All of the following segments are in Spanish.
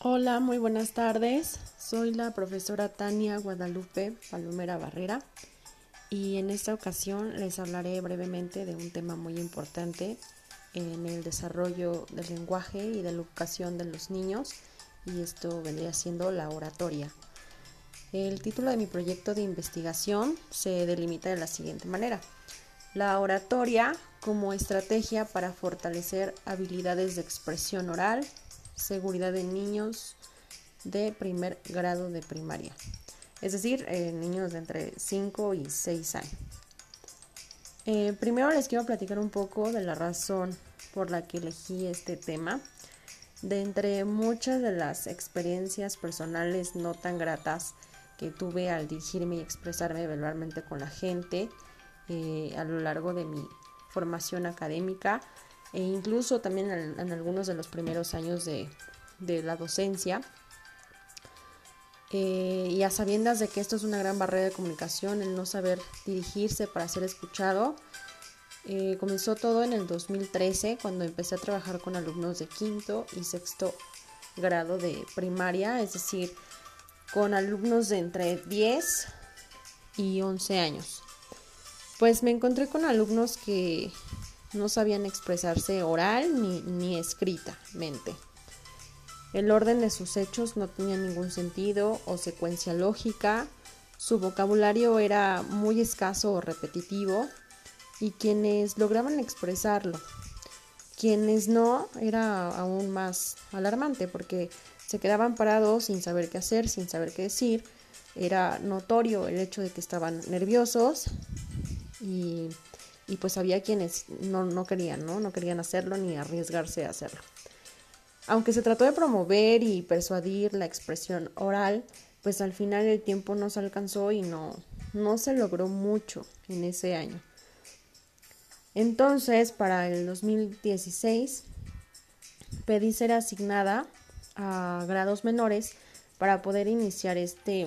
Hola, muy buenas tardes. Soy la profesora Tania Guadalupe Palomera Barrera y en esta ocasión les hablaré brevemente de un tema muy importante en el desarrollo del lenguaje y de la educación de los niños y esto vendría siendo la oratoria. El título de mi proyecto de investigación se delimita de la siguiente manera. La oratoria como estrategia para fortalecer habilidades de expresión oral, seguridad de niños de primer grado de primaria, es decir, eh, niños de entre 5 y 6 años. Eh, primero les quiero platicar un poco de la razón por la que elegí este tema. De entre muchas de las experiencias personales no tan gratas que tuve al dirigirme y expresarme verbalmente con la gente eh, a lo largo de mi formación académica, e incluso también en, algunos de los primeros años de, la docencia. Eh, y a sabiendas de que esto es una gran barrera de comunicación, el no saber dirigirse para ser escuchado, eh, comenzó todo en el 2013 cuando empecé a trabajar con alumnos de quinto y sexto grado de primaria, es decir, con alumnos de entre 10 y 11 años. Pues me encontré con alumnos que no sabían expresarse oral ni, ni escritamente. El orden de sus hechos no tenía ningún sentido o secuencia lógica, su vocabulario era muy escaso o repetitivo y quienes lograban expresarlo, quienes no, era aún más alarmante porque se quedaban parados sin saber qué hacer, sin saber qué decir, era notorio el hecho de que estaban nerviosos y y pues había quienes no, no querían, ¿no? No querían hacerlo ni arriesgarse a hacerlo. Aunque se trató de promover y persuadir la expresión oral, pues al final el tiempo no se alcanzó y no, no se logró mucho en ese año. Entonces, para el 2016, pedí ser asignada a grados menores para poder iniciar este,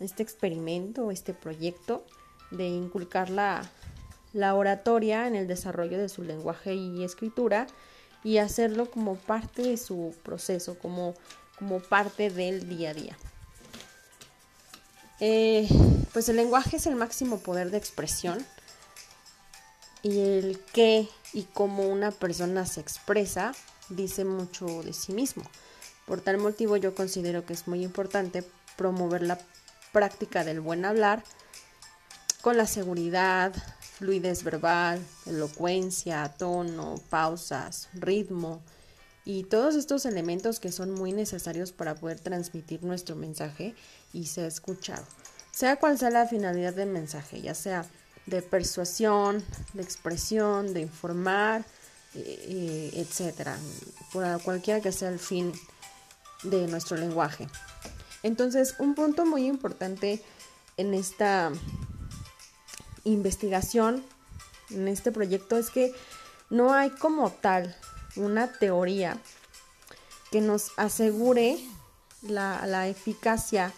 este experimento, este proyecto de inculcar la, la oratoria en el desarrollo de su lenguaje y escritura y hacerlo como parte de su proceso, como, como parte del día a día. Eh, pues el lenguaje es el máximo poder de expresión y el qué y cómo una persona se expresa dice mucho de sí mismo. Por tal motivo yo considero que es muy importante promover la práctica del buen hablar con la seguridad, fluidez verbal, elocuencia, tono, pausas, ritmo y todos estos elementos que son muy necesarios para poder transmitir nuestro mensaje y ser escuchado. Sea cual sea la finalidad del mensaje, ya sea de persuasión, de expresión, de informar, eh, eh, etcétera, por cualquiera que sea el fin de nuestro lenguaje. Entonces, un punto muy importante en esta investigación en este proyecto es que no hay como tal una teoría que nos asegure la, eficacia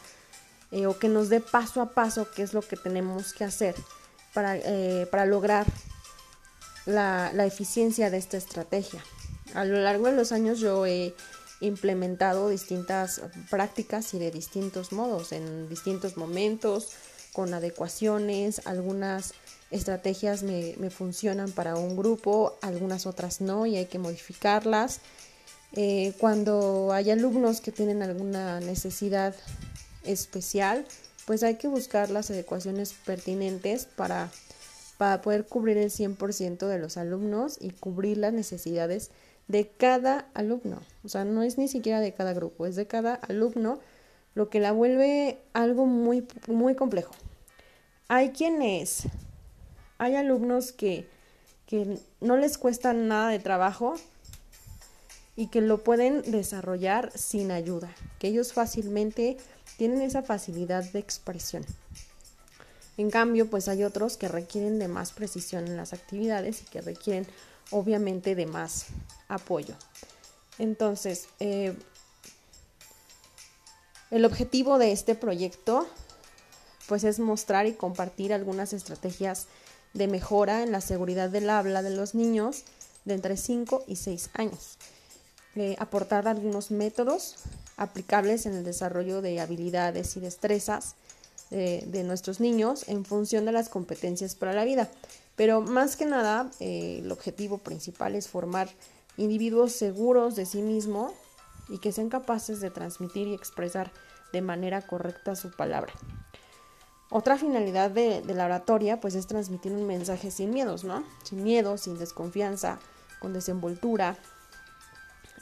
eh, o que nos dé paso a paso qué es lo que tenemos que hacer para, eh, para lograr la, la, eficiencia de esta estrategia. A lo largo de los años yo he implementado distintas prácticas y de distintos modos, en distintos momentos, con adecuaciones, algunas estrategias me, funcionan para un grupo, algunas otras no y hay que modificarlas. Eh, cuando hay alumnos que tienen alguna necesidad especial, pues hay que buscar las adecuaciones pertinentes para, para poder cubrir el 100% de los alumnos y cubrir las necesidades de cada alumno. O sea, no es ni siquiera de cada grupo, es de cada alumno lo que la vuelve algo muy, muy complejo. Hay quienes, hay alumnos que, que no les cuesta nada de trabajo y que lo pueden desarrollar sin ayuda, que ellos fácilmente tienen esa facilidad de expresión. En cambio, pues hay otros que requieren de más precisión en las actividades y que requieren obviamente de más apoyo. Entonces, eh, el objetivo de este proyecto pues es mostrar y compartir algunas estrategias de mejora en la seguridad del habla de los niños de entre 5 y 6 años. Eh, aportar algunos métodos aplicables en el desarrollo de habilidades y destrezas de, nuestros niños en función de las competencias para la vida. Pero más que nada, eh, el objetivo principal es formar individuos seguros de sí mismo y que sean capaces de transmitir y expresar de manera correcta su palabra. Otra finalidad de, la oratoria pues es transmitir un mensaje sin miedos, ¿no? Sin miedo, sin desconfianza, con desenvoltura.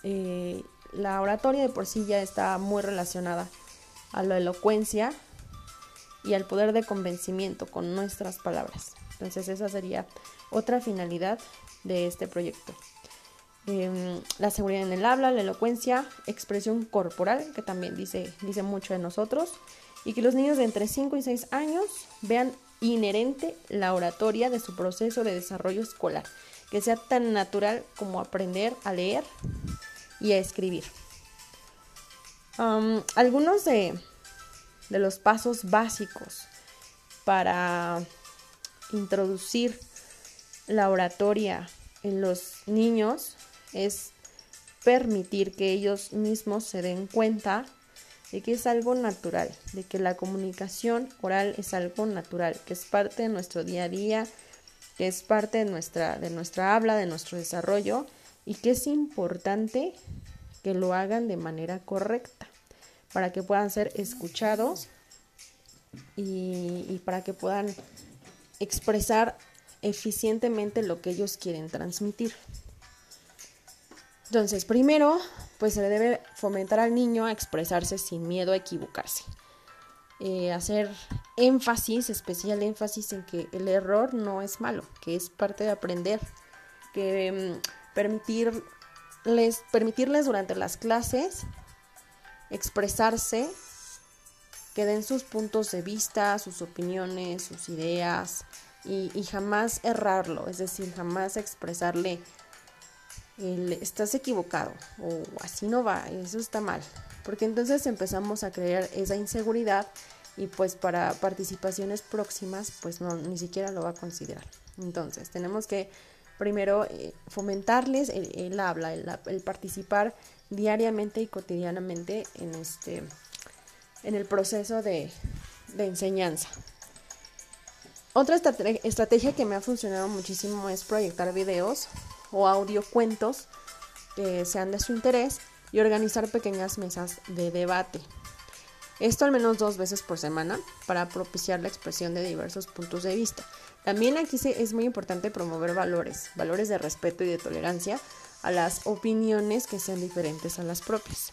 Eh, la oratoria de por sí ya está muy relacionada a la elocuencia y al poder de convencimiento con nuestras palabras. Entonces esa sería otra finalidad de este proyecto. Em, la seguridad en el habla, la elocuencia, expresión corporal, que también dice, dice mucho de nosotros, y que los niños de entre 5 y 6 años vean inherente la oratoria de su proceso de desarrollo escolar, que sea tan natural como aprender a leer y a escribir. algunos de, de los pasos básicos para introducir la oratoria en los niños es permitir que ellos mismos se den cuenta de que es algo natural, de que la comunicación oral es algo natural, que es parte de nuestro día a día, que es parte de nuestra, de nuestra habla, de nuestro desarrollo y que es importante que lo hagan de manera correcta para que puedan ser escuchados y, y para que puedan expresar eficientemente lo que ellos quieren transmitir. Entonces, primero, pues se le debe fomentar al niño a expresarse sin miedo a equivocarse. Eh, hacer énfasis, especial énfasis en que el error no es malo, que es parte de aprender, que mm, permitirles, permitirles durante las clases expresarse, que den sus puntos de vista, sus opiniones, sus ideas y, y jamás errarlo, es decir, jamás expresarle estás equivocado o así no va, eso está mal. Porque entonces empezamos a crear esa inseguridad y pues para participaciones próximas pues no, ni siquiera lo va a considerar. Entonces tenemos que primero eh, fomentarles el, habla, el, participar diariamente y cotidianamente en este en el proceso de, de enseñanza. Otra estrategia que me ha funcionado muchísimo es proyectar videos o audiocuentos que sean de su interés y organizar pequeñas mesas de debate. Esto al menos dos veces por semana para propiciar la expresión de diversos puntos de vista. También aquí es muy importante promover valores, valores de respeto y de tolerancia a las opiniones que sean diferentes a las propias.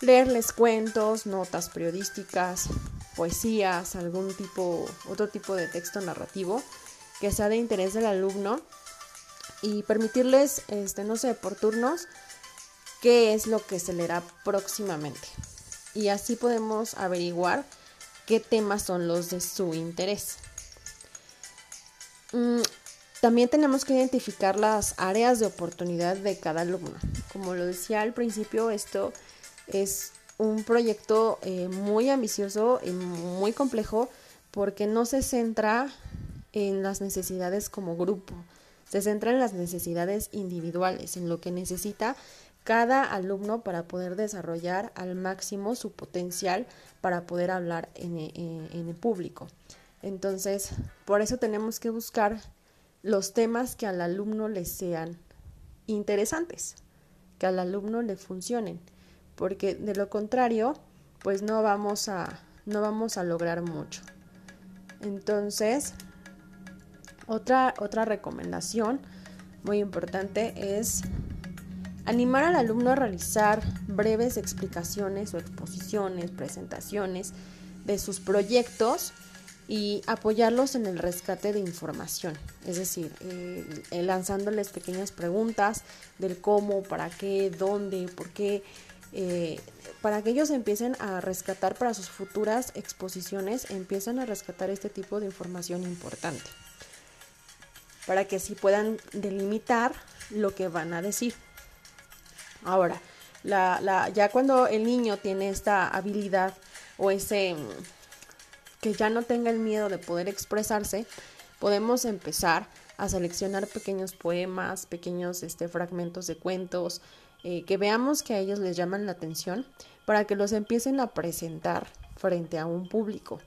Leerles cuentos, notas periodísticas, poesías, algún tipo, otro tipo de texto narrativo que sea de interés del alumno y permitirles, este, no sé, por turnos, qué es lo que se leerá próximamente. Y así podemos averiguar qué temas son los de su interés. Mm, también tenemos que identificar las áreas de oportunidad de cada alumno. Como lo decía al principio, esto es un proyecto eh, muy ambicioso y muy complejo porque no se centra en las necesidades como grupo, se centra en las necesidades individuales, en lo que necesita cada alumno para poder desarrollar al máximo su potencial para poder hablar en, el público. Entonces, por eso tenemos que buscar los temas que al alumno le sean interesantes, que al alumno le funcionen, porque de lo contrario, pues no vamos a, no vamos a lograr mucho. Entonces, otra, otra recomendación muy importante es animar al alumno a realizar breves explicaciones o exposiciones, presentaciones de sus proyectos y apoyarlos en el rescate de información, es decir, eh, lanzándoles pequeñas preguntas del cómo, para qué, dónde, por qué, eh, para que ellos empiecen a rescatar para sus futuras exposiciones, empiezan a rescatar este tipo de información importante para que así puedan delimitar lo que van a decir. Ahora, la, ya cuando el niño tiene esta habilidad o ese que ya no tenga el miedo de poder expresarse, podemos empezar a seleccionar pequeños poemas, pequeños este, fragmentos de cuentos, eh, que veamos que a ellos les llaman la atención, para que los empiecen a presentar frente a un público.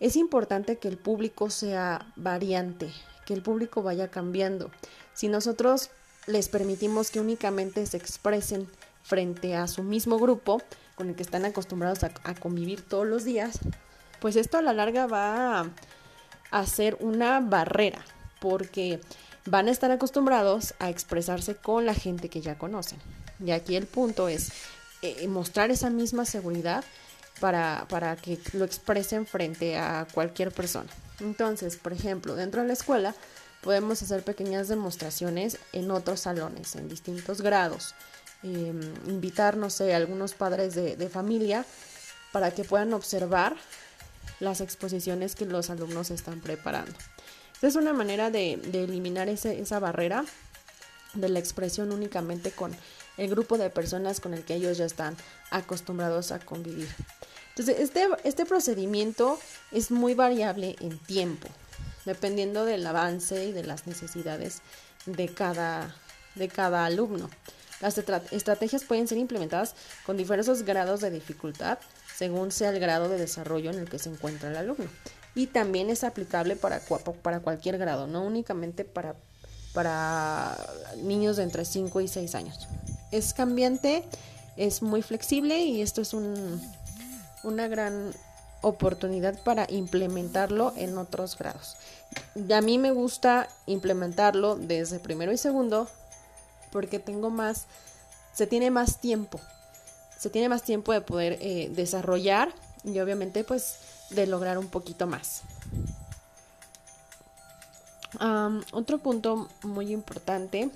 Es importante que el público sea variante, que el público vaya cambiando. Si nosotros les permitimos que únicamente se expresen frente a su mismo grupo con el que están acostumbrados a, convivir todos los días, pues esto a la larga va a, ser una barrera, porque van a estar acostumbrados a expresarse con la gente que ya conocen. Y aquí el punto es eh, mostrar esa misma seguridad para, para que lo expresen frente a cualquier persona. Entonces, por ejemplo, dentro de la escuela podemos hacer pequeñas demostraciones en otros salones, en distintos grados. Em, invitar, no sé, algunos padres de, familia para que puedan observar las exposiciones que los alumnos están preparando. Esta es una manera de, eliminar esa barrera de la expresión únicamente con el grupo de personas con el que ellos ya están acostumbrados a convivir. Entonces, este, este procedimiento es muy variable en tiempo, dependiendo del avance y de las necesidades de cada, de cada alumno. Las estrategias pueden ser implementadas con diversos grados de dificultad según sea el grado de desarrollo en el que se encuentra el alumno. Y también es aplicable para, para cualquier grado, no únicamente para, para niños de entre 5 y 6 años. Es cambiante, es muy flexible y esto es un, una gran oportunidad para implementarlo en otros grados. A mí me gusta implementarlo desde primero y segundo porque tengo más, se tiene más tiempo, se tiene más tiempo de poder eh, desarrollar y obviamente pues de lograr un poquito más. otro punto muy importante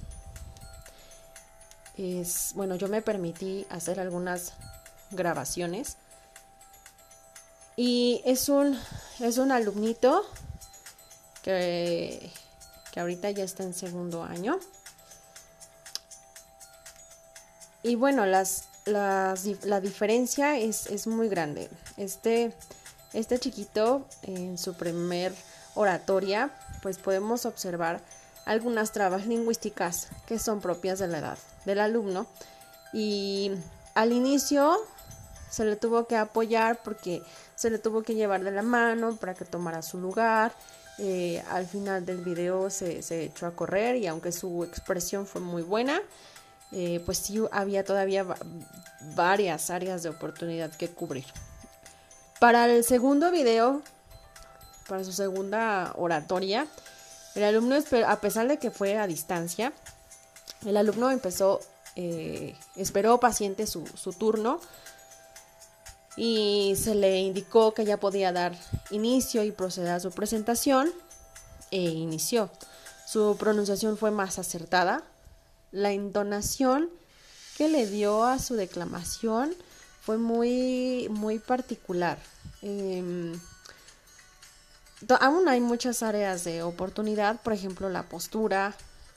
es, bueno, yo me permití hacer algunas grabaciones y es un, es un alumnito que, que ahorita ya está en segundo año. Y bueno, las, las, la diferencia es, es, muy grande. Este, este chiquito en su primer oratoria, pues podemos observar algunas trabas lingüísticas que son propias de la edad del alumno. Y al inicio se le tuvo que apoyar porque se le tuvo que llevar de la mano para que tomara su lugar. Eh, al final del video se, echó a correr y aunque su expresión fue muy buena, eh, pues sí había todavía varias áreas de oportunidad que cubrir. Para el segundo video, para su segunda oratoria, el alumno, a pesar de que fue a distancia, el alumno empezó, eh, esperó paciente su, su turno y se le indicó que ya podía dar inicio y proceder a su presentación e inició. Su pronunciación fue más acertada. La entonación que le dio a su declamación fue muy, muy particular. Em, aún hay muchas áreas de oportunidad, por ejemplo, la postura,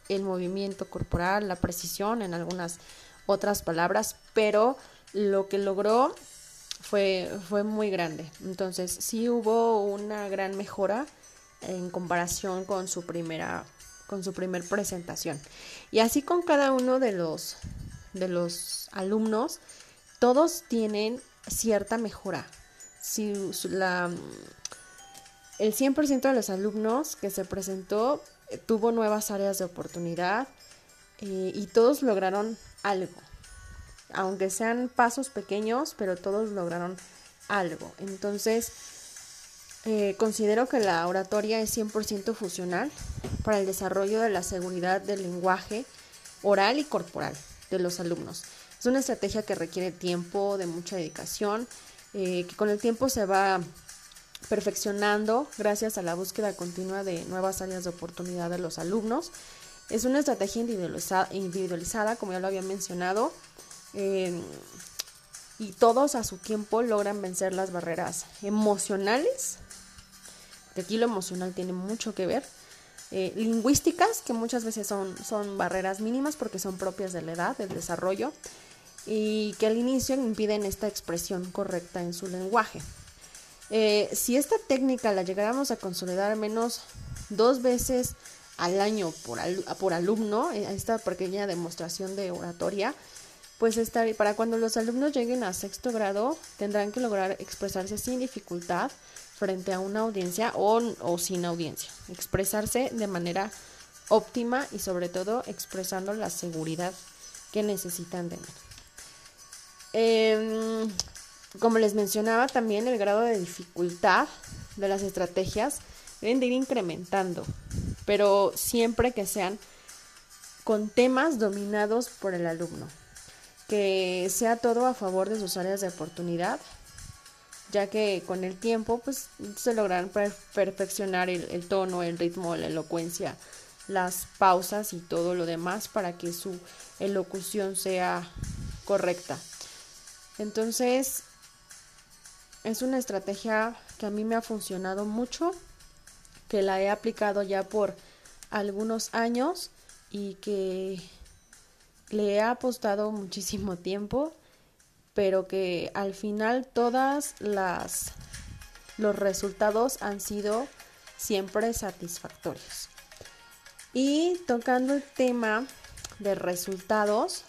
el movimiento corporal, la precisión en algunas otras palabras, pero lo que logró fue, fue muy grande. Entonces sí hubo una gran mejora en comparación con su primera con su primer presentación. Y así con cada uno de los de los alumnos, todos tienen cierta mejora. Si la el 100% de los alumnos que se presentó eh, tuvo nuevas áreas de oportunidad eh, y todos lograron algo aunque sean pasos pequeños, pero todos lograron algo. Entonces, eh, considero que la oratoria es 100% funcional para el desarrollo de la seguridad del lenguaje oral y corporal de los alumnos. Es una estrategia que requiere tiempo, de mucha dedicación, eh, que con el tiempo se va perfeccionando gracias a la búsqueda continua de nuevas áreas de oportunidad de los alumnos. Es una estrategia individualizada como ya lo había mencionado, Em, y todos a su tiempo logran vencer las barreras emocionales, que aquí lo emocional tiene mucho que ver, eh, lingüísticas, que muchas veces son, son barreras mínimas porque son propias de la edad, del desarrollo, y que al inicio impiden esta expresión correcta en su lenguaje. Eh, si esta técnica la llegáramos a consolidar al menos dos veces al año por, por alumno, eh, esta pequeña demostración de oratoria, pues estar, para cuando los alumnos lleguen a sexto grado tendrán que lograr expresarse sin dificultad frente a una audiencia o, o sin audiencia, expresarse de manera óptima y sobre todo expresando la seguridad que necesitan tener. Em, como les mencionaba, también el grado de dificultad de las estrategias deben de ir incrementando, pero siempre que sean con temas dominados por el alumno que sea todo a favor de sus áreas de oportunidad, ya que con el tiempo pues se lograrán perfeccionar el, tono, el ritmo, la elocuencia, las pausas y todo lo demás para que su elocución sea correcta. Entonces, es una estrategia que a mí me ha funcionado mucho, que la he aplicado ya por algunos años y que le he apostado muchísimo tiempo, pero que al final todas las los resultados han sido siempre satisfactorios. Y tocando el tema de resultados,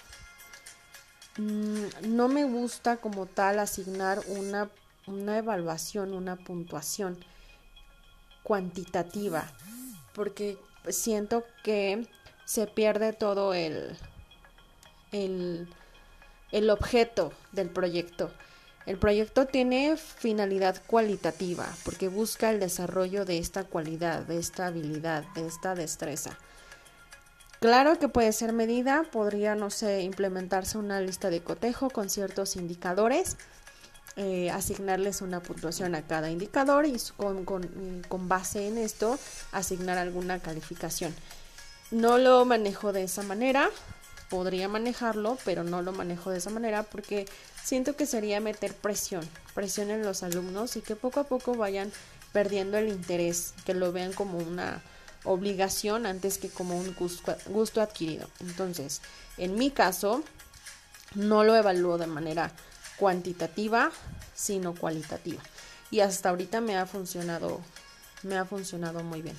mm, no me gusta como tal asignar una, una evaluación, una puntuación cuantitativa, porque siento que se pierde todo el, el, el objeto del proyecto. El proyecto tiene finalidad cualitativa porque busca el desarrollo de esta cualidad, de esta habilidad, de esta destreza. Claro que puede ser medida, podría, no sé, implementarse una lista de cotejo con ciertos indicadores, eh, asignarles una puntuación a cada indicador y con, con base en esto asignar alguna calificación. No lo manejo de esa manera, podría manejarlo, pero no lo manejo de esa manera porque siento que sería meter presión, presión en los alumnos y que poco a poco vayan perdiendo el interés, que lo vean como una obligación antes que como un gusto, adquirido. Entonces, en mi caso, no lo evalúo de manera cuantitativa, sino cualitativa. Y hasta ahorita me ha funcionado, me ha funcionado muy bien.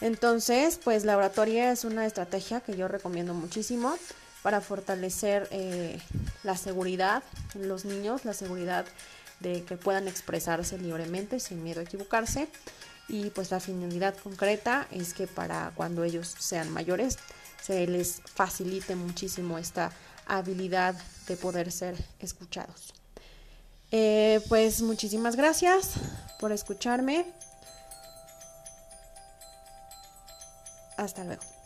Entonces, pues la oratoria es una estrategia que yo recomiendo muchísimo para fortalecer eh, la seguridad en los niños, la seguridad de que puedan expresarse libremente sin miedo a equivocarse. Y pues la finalidad concreta es que para cuando ellos sean mayores se les facilite muchísimo esta habilidad de poder ser escuchados. Eh, pues muchísimas gracias por escucharme. Hasta luego.